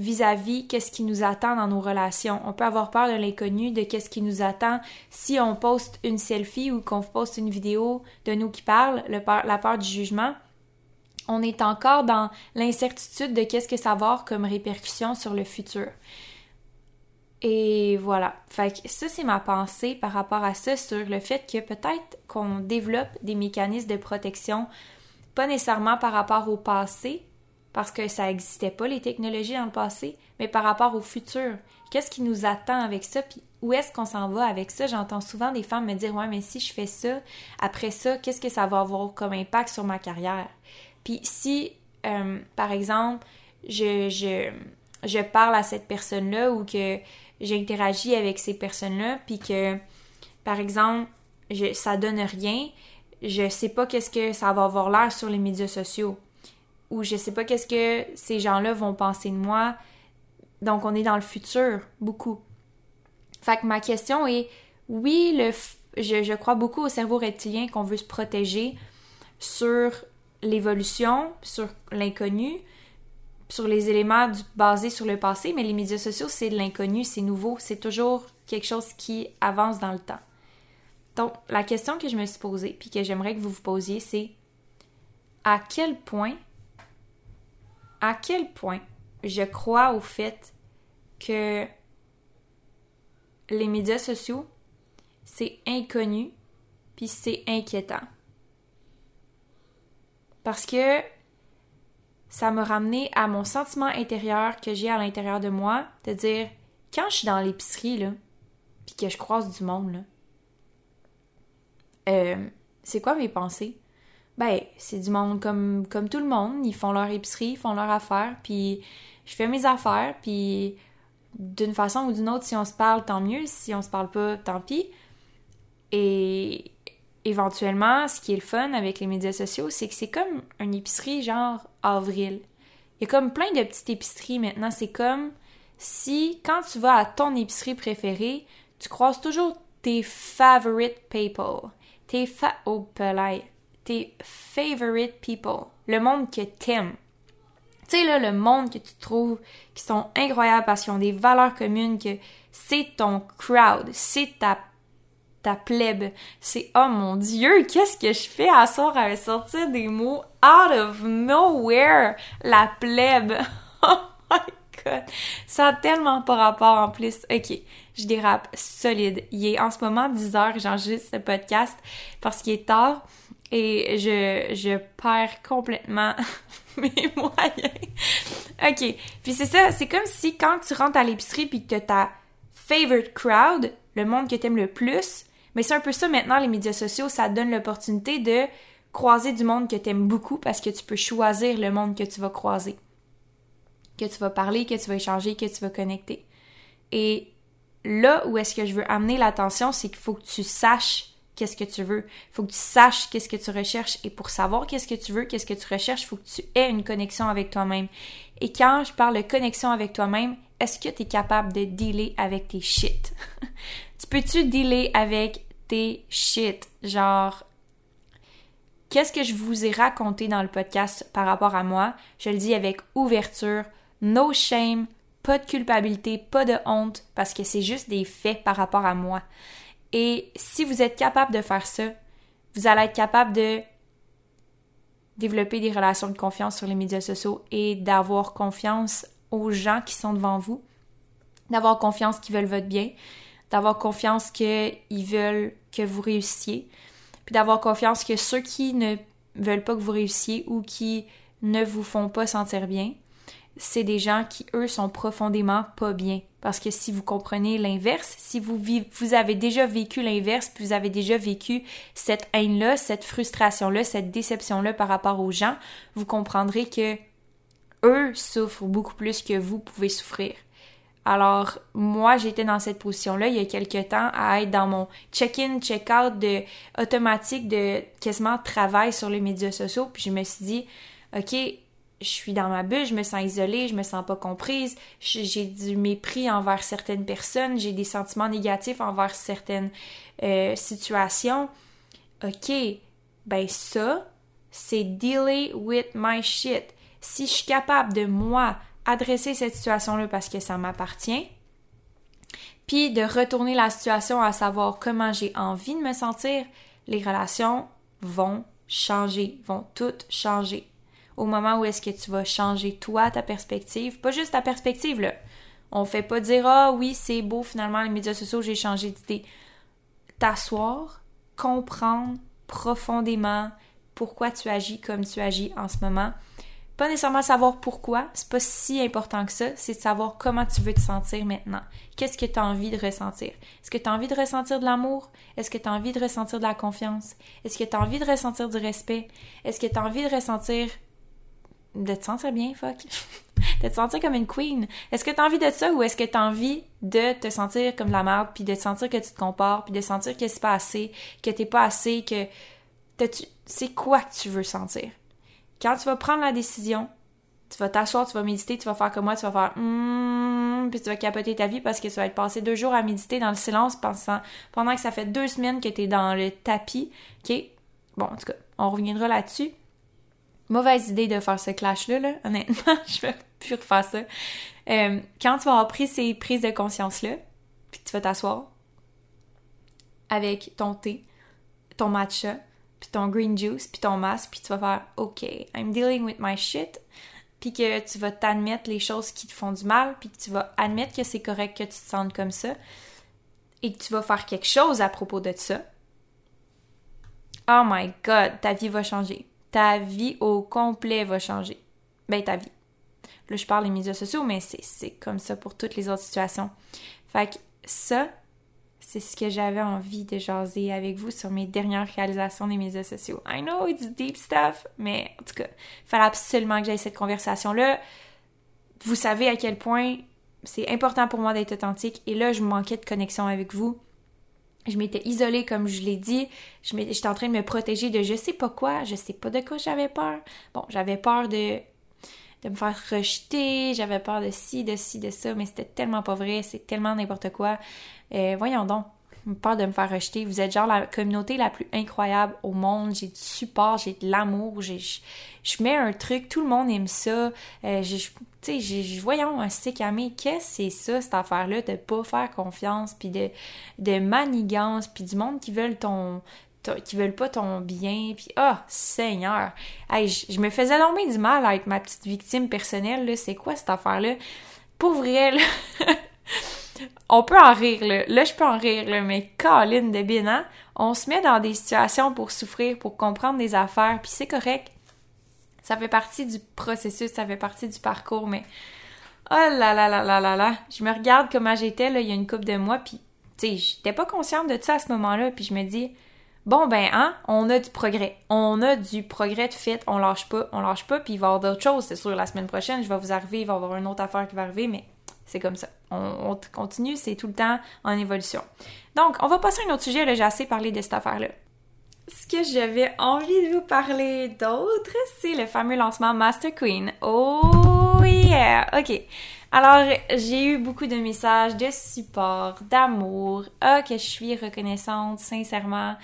vis-à-vis qu'est-ce qui nous attend dans nos relations. On peut avoir peur de l'inconnu, de qu'est-ce qui nous attend si on poste une selfie ou qu'on poste une vidéo de nous qui parle, le la peur du jugement. On est encore dans l'incertitude de qu'est-ce que ça va avoir comme répercussion sur le futur. Et voilà. Fait que ça, c'est ma pensée par rapport à ça sur le fait que peut-être qu'on développe des mécanismes de protection, pas nécessairement par rapport au passé, parce que ça n'existait pas les technologies dans le passé, mais par rapport au futur. Qu'est-ce qui nous attend avec ça, puis où est-ce qu'on s'en va avec ça? J'entends souvent des femmes me dire Ouais, mais si je fais ça, après ça, qu'est-ce que ça va avoir comme impact sur ma carrière? Puis si, euh, par exemple, je, je, je parle à cette personne-là ou que j'interagis avec ces personnes-là, puis que, par exemple, je, ça donne rien, je sais pas qu'est-ce que ça va avoir l'air sur les médias sociaux ou je sais pas qu'est-ce que ces gens-là vont penser de moi. Donc on est dans le futur beaucoup. Fait que ma question est oui, le je, je crois beaucoup au cerveau reptilien qu'on veut se protéger sur l'évolution, sur l'inconnu, sur les éléments basés sur le passé, mais les médias sociaux, c'est de l'inconnu, c'est nouveau, c'est toujours quelque chose qui avance dans le temps. Donc, la question que je me suis posée, puis que j'aimerais que vous vous posiez, c'est à quel point à quel point je crois au fait que les médias sociaux, c'est inconnu, puis c'est inquiétant. Parce que ça m'a ramené à mon sentiment intérieur que j'ai à l'intérieur de moi, de dire, quand je suis dans l'épicerie, puis que je croise du monde, là, euh, c'est quoi mes pensées? Ben, c'est du monde comme, comme tout le monde. Ils font leur épicerie, ils font leur affaire, puis je fais mes affaires, puis d'une façon ou d'une autre, si on se parle, tant mieux. Si on se parle pas, tant pis. Et éventuellement, ce qui est le fun avec les médias sociaux, c'est que c'est comme une épicerie genre avril. Il y a comme plein de petites épiceries maintenant. C'est comme si, quand tu vas à ton épicerie préférée, tu croises toujours tes favorite people. Tes fa... Oh, Tes favorite people. Le monde que t'aimes. Tu sais, là, le monde que tu trouves qui sont incroyables parce qu'ils ont des valeurs communes, que c'est ton crowd, c'est ta ta plèbe. C'est oh mon dieu, qu'est-ce que je fais à sortir des mots out of nowhere, la plèbe? [LAUGHS] Oh my god. Ça a tellement pas rapport en plus. OK, je dérape solide. Il est en ce moment 10 heures, j'enregistre ce podcast parce qu'il est tard et je, je perds complètement [LAUGHS] mes [LAUGHS] moyens. OK, puis c'est ça, c'est comme si quand tu rentres à l'épicerie puis que ta favorite crowd, le monde que t'aimes le plus, mais c'est un peu ça maintenant, les médias sociaux, ça donne l'opportunité de croiser du monde que tu aimes beaucoup parce que tu peux choisir le monde que tu vas croiser, que tu vas parler, que tu vas échanger, que tu vas connecter. Et là où est-ce que je veux amener l'attention, c'est qu'il faut que tu saches qu'est-ce que tu veux. Il faut que tu saches qu'est-ce que tu recherches. Et pour savoir qu'est-ce que tu veux, qu'est-ce que tu recherches, il faut que tu aies une connexion avec toi-même. Et quand je parle de connexion avec toi-même, est-ce que tu es capable de dealer avec tes shit? [LAUGHS] tu peux-tu dealer avec tes shit? Genre, qu'est-ce que je vous ai raconté dans le podcast par rapport à moi? Je le dis avec ouverture, no shame, pas de culpabilité, pas de honte, parce que c'est juste des faits par rapport à moi. Et si vous êtes capable de faire ça, vous allez être capable de développer des relations de confiance sur les médias sociaux et d'avoir confiance aux gens qui sont devant vous, d'avoir confiance qu'ils veulent votre bien, d'avoir confiance qu'ils veulent que vous réussissiez, puis d'avoir confiance que ceux qui ne veulent pas que vous réussissiez ou qui ne vous font pas sentir bien, c'est des gens qui, eux, sont profondément pas bien. Parce que si vous comprenez l'inverse, si vous, avez déjà vécu l'inverse, puis vous avez déjà vécu cette haine-là, cette frustration-là, cette déception-là par rapport aux gens, vous comprendrez que eux souffrent beaucoup plus que vous pouvez souffrir. Alors, moi, j'étais dans cette position-là il y a quelques temps à être dans mon check-in, check-out de automatique de quasiment travail sur les médias sociaux. Puis je me suis dit, OK, je suis dans ma bulle, je me sens isolée, je me sens pas comprise, j'ai du mépris envers certaines personnes, j'ai des sentiments négatifs envers certaines euh, situations. OK, ben ça, c'est dealing with my shit si je suis capable de moi adresser cette situation-là parce que ça m'appartient, puis de retourner la situation à savoir comment j'ai envie de me sentir, les relations vont changer, vont toutes changer. Au moment où est-ce que tu vas changer toi, ta perspective, pas juste ta perspective là. On fait pas dire ah oui, c'est beau finalement les médias sociaux, j'ai changé d'idée. T'asseoir, comprendre profondément pourquoi tu agis comme tu agis en ce moment, pas nécessairement savoir pourquoi, c'est pas si important que ça, c'est de savoir comment tu veux te sentir maintenant. Qu'est-ce que tu as envie de ressentir? Est-ce que tu as envie de ressentir de l'amour? Est-ce que tu as envie de ressentir de la confiance? Est-ce que tu as envie de ressentir du respect? Est-ce que tu as envie de ressentir de te sentir bien, fuck? [LAUGHS] de te sentir comme une queen? Est-ce que tu as envie de ça ou est-ce que tu as envie de te sentir comme de la merde puis de te sentir que tu te compares puis de sentir que c'est pas assez, que t'es pas assez, que c'est quoi que tu veux sentir? Quand tu vas prendre la décision, tu vas t'asseoir, tu vas méditer, tu vas faire comme moi, tu vas faire hum, puis tu vas capoter ta vie parce que tu vas être passé deux jours à méditer dans le silence pensant, pendant que ça fait deux semaines que tu es dans le tapis. OK? Bon, en tout cas, on reviendra là-dessus. Mauvaise idée de faire ce clash-là, là. [LAUGHS] honnêtement, je vais plus refaire ça. Euh, quand tu vas avoir pris ces prises de conscience-là, puis tu vas t'asseoir avec ton thé, ton matcha, puis ton green juice, puis ton masque, puis tu vas faire OK, I'm dealing with my shit, puis que tu vas t'admettre les choses qui te font du mal, puis que tu vas admettre que c'est correct que tu te sentes comme ça, et que tu vas faire quelque chose à propos de ça. Oh my god, ta vie va changer. Ta vie au complet va changer. ben ta vie. Là, je parle des médias sociaux, mais c'est comme ça pour toutes les autres situations. Fait que ça, c'est ce que j'avais envie de jaser avec vous sur mes dernières réalisations des médias sociaux. I know it's deep stuff, mais en tout cas, il fallait absolument que j'aille cette conversation-là. Vous savez à quel point c'est important pour moi d'être authentique et là, je manquais de connexion avec vous. Je m'étais isolée, comme je l'ai dit. J'étais en train de me protéger de je sais pas quoi, je sais pas de quoi j'avais peur. Bon, j'avais peur de de me faire rejeter, j'avais peur de ci, de ci, de ça, mais c'était tellement pas vrai, c'est tellement n'importe quoi. Euh, voyons donc, peur de me faire rejeter. Vous êtes genre la communauté la plus incroyable au monde. J'ai du support, j'ai de l'amour, j'ai, je, mets un truc, tout le monde aime ça. Euh, tu sais, voyons, un stick à qu'est-ce que c'est ça, cette affaire-là, de pas faire confiance, puis de, de manigance, puis du monde qui veulent ton, qui veulent pas ton bien, puis ah, oh, Seigneur! Hey, je, me faisais tomber du mal avec ma petite victime personnelle, là, c'est quoi cette affaire-là? Pour vrai, [LAUGHS] on peut en rire, là. Là, je peux en rire, là, mais Colin de Bina, on se met dans des situations pour souffrir, pour comprendre des affaires, puis c'est correct. Ça fait partie du processus, ça fait partie du parcours, mais oh là là là là là là, je me regarde comment j'étais, là, il y a une couple de mois, puis, tu sais, j'étais pas consciente de ça à ce moment-là, puis je me dis Bon ben hein, on a du progrès. On a du progrès de fait, on lâche pas, on lâche pas, puis il va y avoir d'autres choses, c'est sûr, la semaine prochaine, je vais vous arriver, il va y avoir une autre affaire qui va arriver, mais c'est comme ça. On, continue, c'est tout le temps en évolution. Donc, on va passer à un autre sujet, là, j'ai assez parlé de cette affaire-là. Ce que j'avais envie de vous parler d'autre, c'est le fameux lancement Master Queen. Oh yeah! OK. Alors, j'ai eu beaucoup de messages de support, d'amour. Ah, que je suis reconnaissante, sincèrement.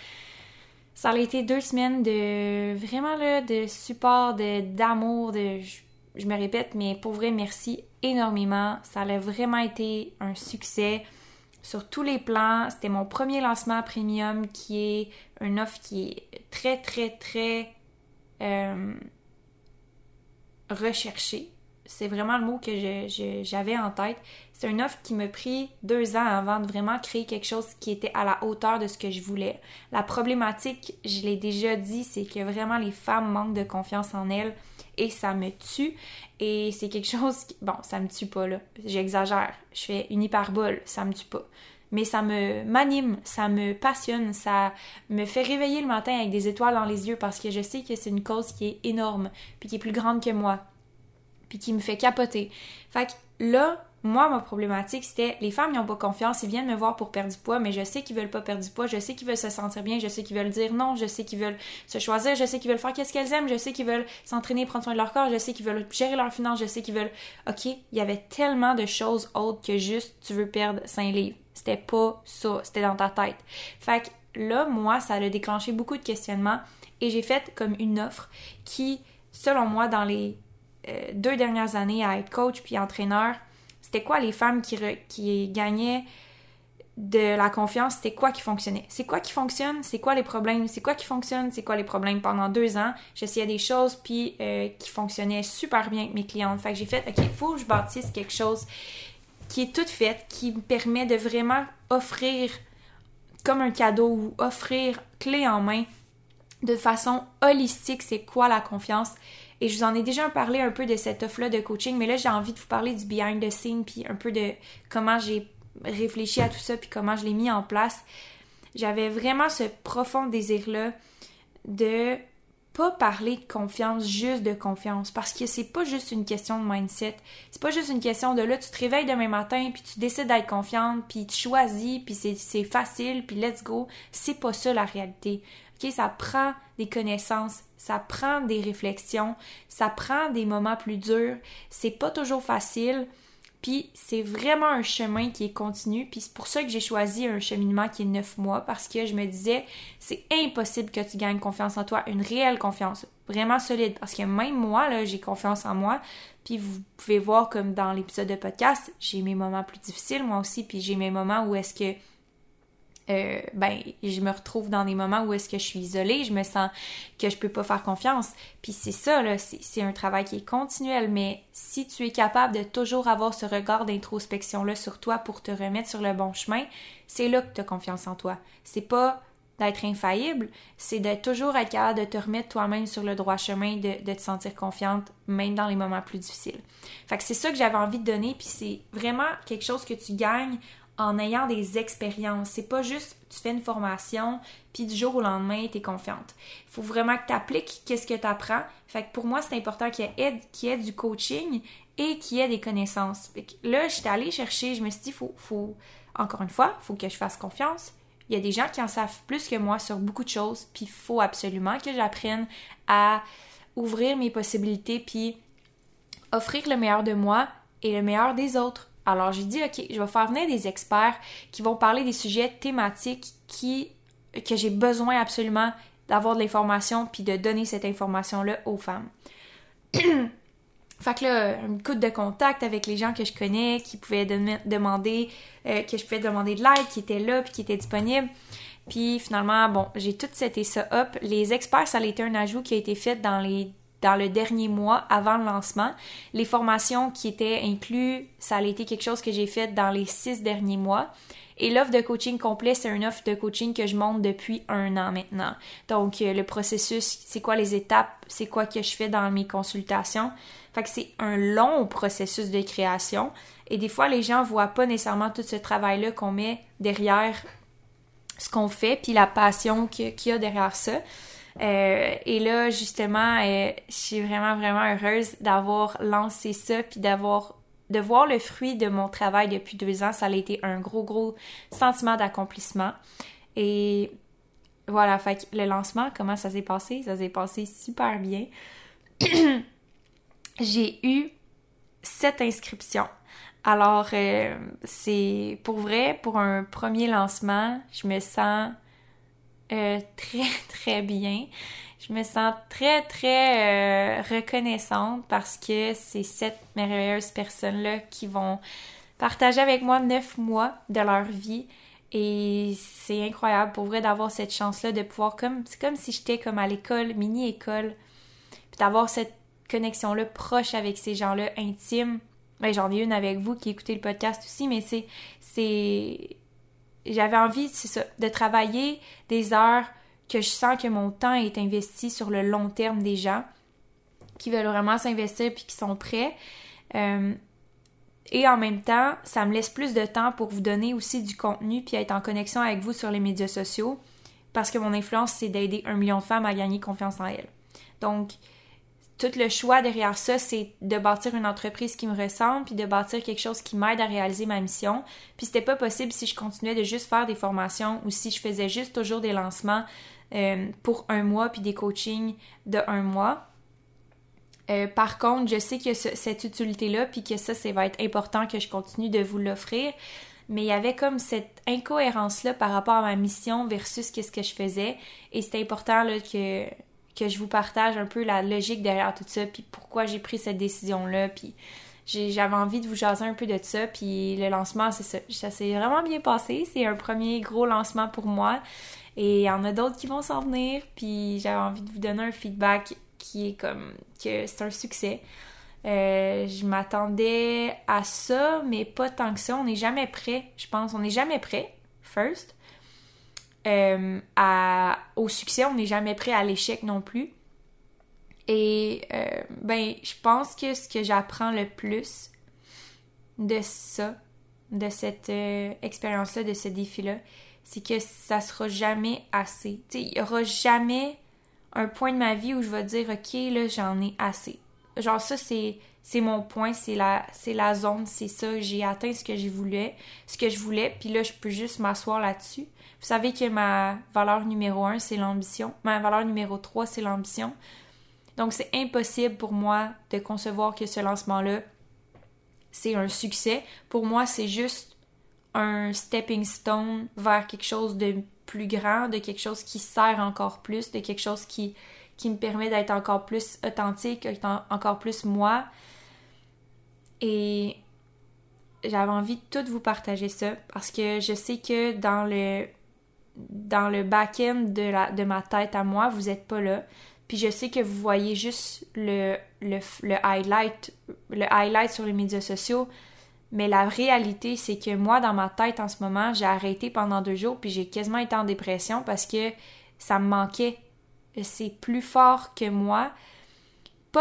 Ça a été deux semaines de vraiment là, de support, de d'amour, de je, me répète, mais pour vrai, merci énormément. Ça a vraiment été un succès sur tous les plans. C'était mon premier lancement premium qui est une offre qui est très, très, très euh, recherchée. C'est vraiment le mot que j'avais en tête. C'est une offre qui m'a pris deux ans avant de vraiment créer quelque chose qui était à la hauteur de ce que je voulais. La problématique, je l'ai déjà dit, c'est que vraiment les femmes manquent de confiance en elles et ça me tue. Et c'est quelque chose qui... Bon, ça me tue pas, là. J'exagère. Je fais une hyperbole. Ça me tue pas. Mais ça me m'anime, ça me passionne, ça me fait réveiller le matin avec des étoiles dans les yeux parce que je sais que c'est une cause qui est énorme, puis qui est plus grande que moi, puis qui me fait capoter. Fait là, moi, ma problématique, c'était les femmes n'ont pas confiance, ils viennent me voir pour perdre du poids, mais je sais qu'ils veulent pas perdre du poids, je sais qu'ils veulent se sentir bien, je sais qu'ils veulent dire non, je sais qu'ils veulent se choisir, je sais qu'ils veulent faire qu'est-ce qu'elles aiment, je sais qu'ils veulent s'entraîner, prendre soin de leur corps, je sais qu'ils veulent gérer leurs finances, je sais qu'ils veulent. Ok, il y avait tellement de choses autres que juste tu veux perdre 5 livres. C'était pas ça, c'était dans ta tête. Fait que là, moi, ça a déclenché beaucoup de questionnements et j'ai fait comme une offre qui, selon moi, dans les euh, deux dernières années à être coach puis entraîneur, c'était quoi les femmes qui, gagnaient de la confiance, c'était quoi qui fonctionnait? C'est quoi qui fonctionne, c'est quoi les problèmes, c'est quoi qui fonctionne, c'est quoi les problèmes. Pendant deux ans, j'essayais des choses puis euh, qui fonctionnaient super bien avec mes clientes. Fait que j'ai fait, OK, il faut que je bâtisse quelque chose qui est toute fait, qui me permet de vraiment offrir comme un cadeau ou offrir clé en main de façon holistique, c'est quoi la confiance? Et je vous en ai déjà parlé un peu de cette offre-là de coaching, mais là, j'ai envie de vous parler du behind the scene, puis un peu de comment j'ai réfléchi à tout ça, puis comment je l'ai mis en place. J'avais vraiment ce profond désir-là de pas parler de confiance, juste de confiance, parce que c'est pas juste une question de mindset. C'est pas juste une question de là, tu te réveilles demain matin, puis tu décides d'être confiante, puis tu choisis, puis c'est facile, puis let's go. C'est pas ça la réalité. Ça prend des connaissances, ça prend des réflexions, ça prend des moments plus durs, c'est pas toujours facile. Puis c'est vraiment un chemin qui est continu. Puis c'est pour ça que j'ai choisi un cheminement qui est neuf mois parce que je me disais, c'est impossible que tu gagnes confiance en toi, une réelle confiance, vraiment solide. Parce que même moi, là, j'ai confiance en moi. Puis vous pouvez voir comme dans l'épisode de podcast, j'ai mes moments plus difficiles moi aussi. Puis j'ai mes moments où est-ce que euh, ben je me retrouve dans des moments où est-ce que je suis isolée, je me sens que je peux pas faire confiance. Puis c'est ça c'est un travail qui est continuel, mais si tu es capable de toujours avoir ce regard d'introspection là sur toi pour te remettre sur le bon chemin, c'est là que tu as confiance en toi. C'est pas d'être infaillible, c'est de toujours capable de te remettre toi-même sur le droit chemin, de, de, te sentir confiante, même dans les moments plus difficiles. Fait que c'est ça que j'avais envie de donner, puis c'est vraiment quelque chose que tu gagnes en ayant des expériences. C'est pas juste tu fais une formation, puis du jour au lendemain, tu es confiante. Il faut vraiment que tu appliques qu'est-ce que tu apprends. Fait que pour moi, c'est important qu'il y, ait, qu'il y ait du coaching et qu'il y ait des connaissances. Fait que là, j'étais allée chercher, je me suis dit, faut, faut, encore une fois, faut que je fasse confiance. Il y a des gens qui en savent plus que moi sur beaucoup de choses, puis il faut absolument que j'apprenne à ouvrir mes possibilités, puis offrir le meilleur de moi et le meilleur des autres. Alors j'ai dit, ok, je vais faire venir des experts qui vont parler des sujets thématiques que j'ai besoin absolument d'avoir de l'information puis de donner cette information-là aux femmes. [CLEARS THROAT] fait que là, une coup de contact avec les gens que je connais, qui pouvaient demander, euh, que je pouvais demander de l'aide, qui étaient là puis qui étaient disponibles. Puis finalement, bon, j'ai tout seté ça up. Les experts, ça a été un ajout qui a été fait dans les dans le dernier mois avant le lancement. Les formations qui étaient incluses, ça a été quelque chose que j'ai fait dans les six derniers mois. Et l'offre de coaching complet, c'est une offre de coaching que je monte depuis un an maintenant. Donc, euh, le processus, c'est quoi les étapes, c'est quoi que je fais dans mes consultations. Fait que c'est un long processus de création. Et des fois, les gens voient pas nécessairement tout ce travail-là qu'on met derrière ce qu'on fait, puis la passion qu'il y a derrière ça. Euh, et là, justement, euh, je suis vraiment, vraiment heureuse d'avoir lancé ça, puis d'avoir de voir le fruit de mon travail depuis deux ans. Ça a été un gros, gros sentiment d'accomplissement. Et voilà, fait que le lancement, comment ça s'est passé? Ça s'est passé super bien. [CLEARS THROAT] J'ai eu sept inscriptions. Alors, euh, c'est pour vrai, pour un premier lancement, je me sens euh, [LAUGHS] très, très bien. Je me sens très, très euh, reconnaissante parce que c'est cette merveilleuse personnes-là qui vont partager avec moi neuf mois de leur vie. Et c'est incroyable pour vrai d'avoir cette chance-là de pouvoir comme c'est comme si j'étais comme à l'école, mini-école, puis d'avoir cette connexion-là proche avec ces gens-là intimes. Ben, j'en ai une avec vous qui écoutez le podcast aussi, mais c'est c'est j'avais envie, de travailler des heures que je sens que mon temps est investi sur le long terme des gens qui veulent vraiment s'investir puis qui sont prêts. Euh, et en même temps, ça me laisse plus de temps pour vous donner aussi du contenu puis être en connexion avec vous sur les médias sociaux parce que mon influence, c'est d'aider un million de femmes à gagner confiance en elles. Donc, tout le choix derrière ça, c'est de bâtir une entreprise qui me ressemble, puis de bâtir quelque chose qui m'aide à réaliser ma mission. Puis c'était pas possible si je continuais de juste faire des formations ou si je faisais juste toujours des lancements euh, pour un mois puis des coachings de un mois. Euh, par contre, je sais que cette utilité-là, puis que ça, ça va être important que je continue de vous l'offrir. Mais il y avait comme cette incohérence-là par rapport à ma mission versus qu'est-ce que je faisais. Et c'était important là, que que je vous partage un peu la logique derrière tout ça, puis pourquoi j'ai pris cette décision-là, puis j'avais envie de vous jaser un peu de ça, puis le lancement, c'est ça. Ça s'est vraiment bien passé. C'est un premier gros lancement pour moi. Et il y en a d'autres qui vont s'en venir, puis j'avais envie de vous donner un feedback qui est comme que c'est un succès. Euh, je m'attendais à ça, mais pas tant que ça. On n'est jamais prêt, je pense. On n'est jamais prêt, first. Euh, au succès, on n'est jamais prêt à l'échec non plus. Et euh, ben, je pense que ce que j'apprends le plus de ça, de cette euh, expérience-là, de ce défi-là, c'est que ça sera jamais assez. Il y aura jamais un point de ma vie où je vais dire OK, là, j'en ai assez. Genre ça, c'est c'est mon point, c'est la, c'est la zone, c'est ça, j'ai atteint ce que je voulais, ce que je voulais, puis là, je peux juste m'asseoir là-dessus. Vous savez que ma valeur numéro un, c'est l'ambition. Ma valeur numéro trois, c'est l'ambition. Donc, c'est impossible pour moi de concevoir que ce lancement-là, c'est un succès. Pour moi, c'est juste un stepping stone vers quelque chose de plus grand, de quelque chose qui sert encore plus, de quelque chose qui, qui me permet d'être encore plus authentique, encore plus moi, et j'avais envie de tout vous partager ça parce que je sais que dans le dans le back-end de, la, de ma tête à moi, vous n'êtes pas là. Puis je sais que vous voyez juste le, le, highlight, le highlight sur les médias sociaux, Mais la réalité, c'est que moi, dans ma tête en ce moment, j'ai arrêté pendant deux jours, puis j'ai quasiment été en dépression parce que ça me manquait. C'est plus fort que moi.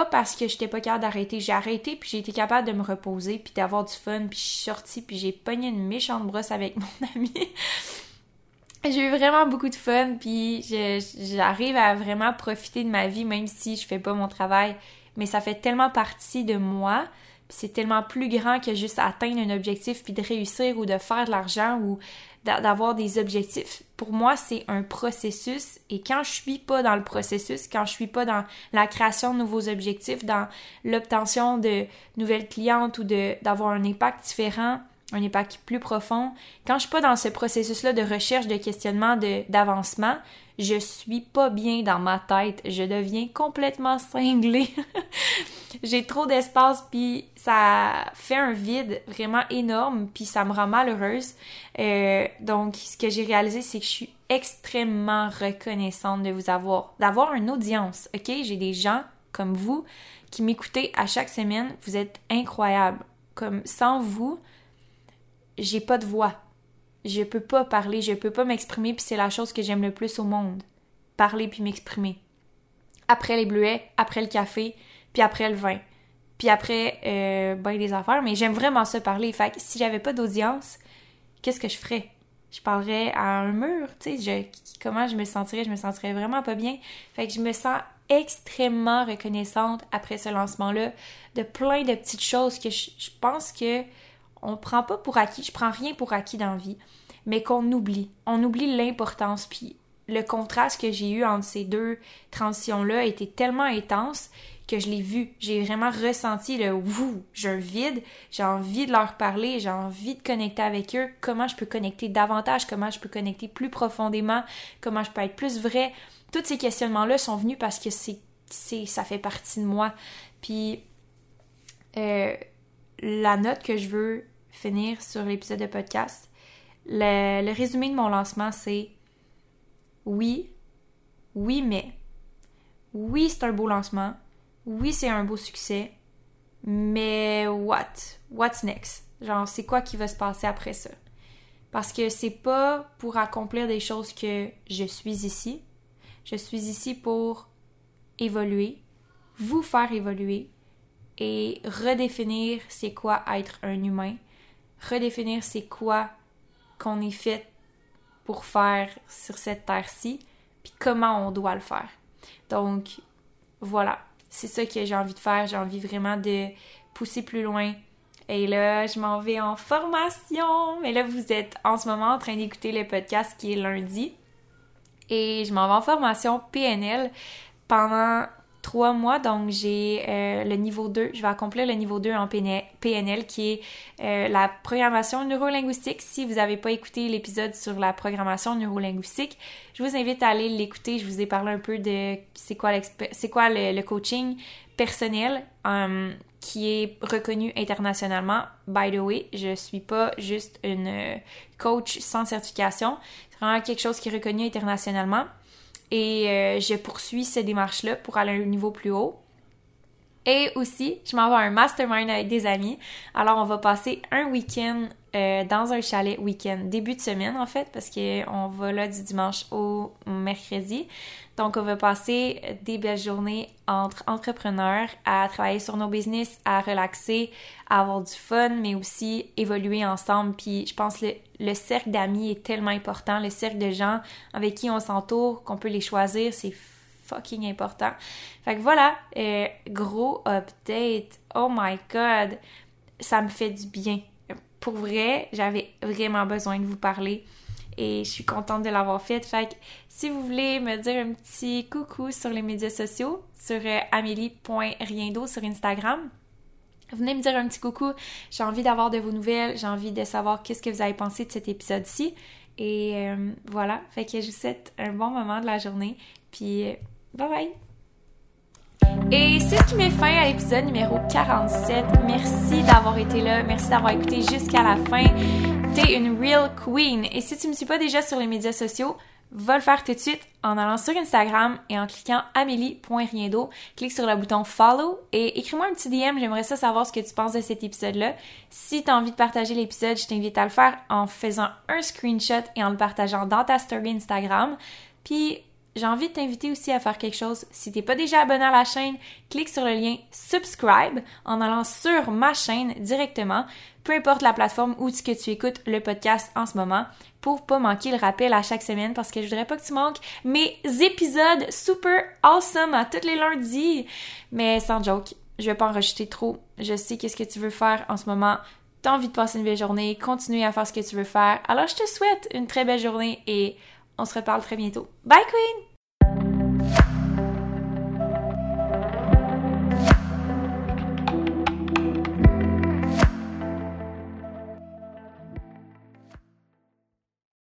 Parce que j'étais pas capable d'arrêter. J'ai arrêté, puis j'ai été capable de me reposer, puis d'avoir du fun, puis je suis sortie, puis j'ai pogné une méchante brosse avec [LAUGHS] mon ami. j'ai eu vraiment beaucoup de fun, puis j'arrive à vraiment profiter de ma vie, même si je fais pas mon travail. Mais ça fait tellement partie de moi c'est tellement plus grand que juste atteindre un objectif puis de réussir ou de faire de l'argent ou d'avoir des objectifs. Pour moi, c'est un processus et quand je suis pas dans le processus, quand je suis pas dans la création de nouveaux objectifs, dans l'obtention de nouvelles clientes ou d'avoir un impact différent, un impact plus profond, quand je suis pas dans ce processus-là de recherche, de questionnement, d'avancement, je suis pas bien dans ma tête, je deviens complètement cinglée. [LAUGHS] J'ai trop d'espace puis ça fait un vide vraiment énorme puis ça me rend malheureuse. Euh, donc ce que j'ai réalisé c'est que je suis extrêmement reconnaissante de vous avoir, d'avoir une audience. OK, j'ai des gens comme vous qui m'écoutez à chaque semaine, vous êtes incroyables. Comme sans vous, j'ai pas de voix je peux pas parler, je peux pas m'exprimer, puis c'est la chose que j'aime le plus au monde. Parler puis m'exprimer. Après les bleuets, après le café, puis après le vin. Puis après, euh, ben des affaires, mais j'aime vraiment ça parler. Fait que si j'avais pas d'audience, qu'est-ce que je ferais? Je parlerais à un mur, tu sais, comment je me sentirais? Je me sentirais vraiment pas bien. Fait que je me sens extrêmement reconnaissante après ce lancement-là de plein de petites choses que je, je pense que on prend pas pour acquis, je prends rien pour acquis dans la vie, mais qu'on oublie. On oublie l'importance. Puis le contraste que j'ai eu entre ces deux transitions-là était tellement intense que je l'ai vu. J'ai vraiment ressenti le wouh, j'ai un vide, j'ai envie de leur parler, j'ai envie de connecter avec eux, comment je peux connecter davantage, comment je peux connecter plus profondément, comment je peux être plus vrai. Tous ces questionnements-là sont venus parce que c'est, c'est ça fait partie de moi. Puis euh, la note que je veux finir sur l'épisode de podcast, le, résumé de mon lancement, c'est oui, oui, mais. Oui, c'est un beau lancement. Oui, c'est un beau succès. Mais what? What's next? Genre, c'est quoi qui va se passer après ça? Parce que c'est pas pour accomplir des choses que je suis ici. Je suis ici pour évoluer, vous faire évoluer et redéfinir c'est quoi être un humain, redéfinir c'est quoi qu'on est fait pour faire sur cette terre-ci, puis comment on doit le faire. Donc, voilà, c'est ça que j'ai envie de faire. J'ai envie vraiment de pousser plus loin. Et là, je m'en vais en formation. Mais là, vous êtes en ce moment en train d'écouter le podcast qui est lundi. Et je m'en vais en formation PNL pendant trois mois, donc j'ai euh, le niveau 2, je vais accomplir le niveau 2 en PNL qui est euh, la programmation neurolinguistique. Si vous n'avez pas écouté l'épisode sur la programmation neurolinguistique, je vous invite à aller l'écouter. Je vous ai parlé un peu de c'est quoi, c'est quoi le, coaching personnel um, qui est reconnu internationalement. By the way, je suis pas juste une euh, coach sans certification. C'est vraiment quelque chose qui est reconnu internationalement. Et euh, je poursuis ces démarches-là pour aller à un niveau plus haut. Et aussi, je m'en vais à un mastermind avec des amis. Alors, on va passer un week-end euh, dans un chalet week-end, début de semaine en fait, parce qu'on va là du dimanche au mercredi. Donc, on va passer des belles journées entre entrepreneurs à travailler sur nos business, à relaxer, à avoir du fun, mais aussi évoluer ensemble. Puis, je pense que le, cercle d'amis est tellement important, le cercle de gens avec qui on s'entoure, qu'on peut les choisir, c'est fucking important. Fait que voilà, euh, gros update. Oh my god, ça me fait du bien. Pour vrai, j'avais vraiment besoin de vous parler et je suis contente de l'avoir fait. Fait que si vous voulez me dire un petit coucou sur les médias sociaux, sur euh, amélie.riendo sur Instagram, venez me dire un petit coucou. J'ai envie d'avoir de vos nouvelles, j'ai envie de savoir qu'est-ce que vous avez pensé de cet épisode-ci. Et euh, voilà, fait que je vous souhaite un bon moment de la journée. Puis Bye bye! Et c'est ce qui met fin à l'épisode numéro 47. Merci d'avoir été là. Merci d'avoir écouté jusqu'à la fin. T'es une real queen. Et si tu me suis pas déjà sur les médias sociaux, va le faire tout de suite en allant sur Instagram et en cliquant amélie.riendo. Clique sur le bouton follow et écris-moi un petit DM. J'aimerais ça savoir ce que tu penses de cet épisode-là. Si tu as envie de partager l'épisode, je t'invite à le faire en faisant un screenshot et en le partageant dans ta story Instagram. Puis j'ai envie de t'inviter aussi à faire quelque chose. Si t'es pas déjà abonné à la chaîne, clique sur le lien subscribe en allant sur ma chaîne directement, peu importe la plateforme où que tu écoutes le podcast en ce moment, pour pas manquer le rappel à chaque semaine parce que je voudrais pas que tu manques mes épisodes super awesome à tous les lundis. Mais sans joke, je vais pas en rajouter trop. Je sais qu'est-ce que tu veux faire en ce moment. T'as envie de passer une belle journée, continuer à faire ce que tu veux faire. Alors je te souhaite une très belle journée et on se reparle très bientôt. Bye Queen!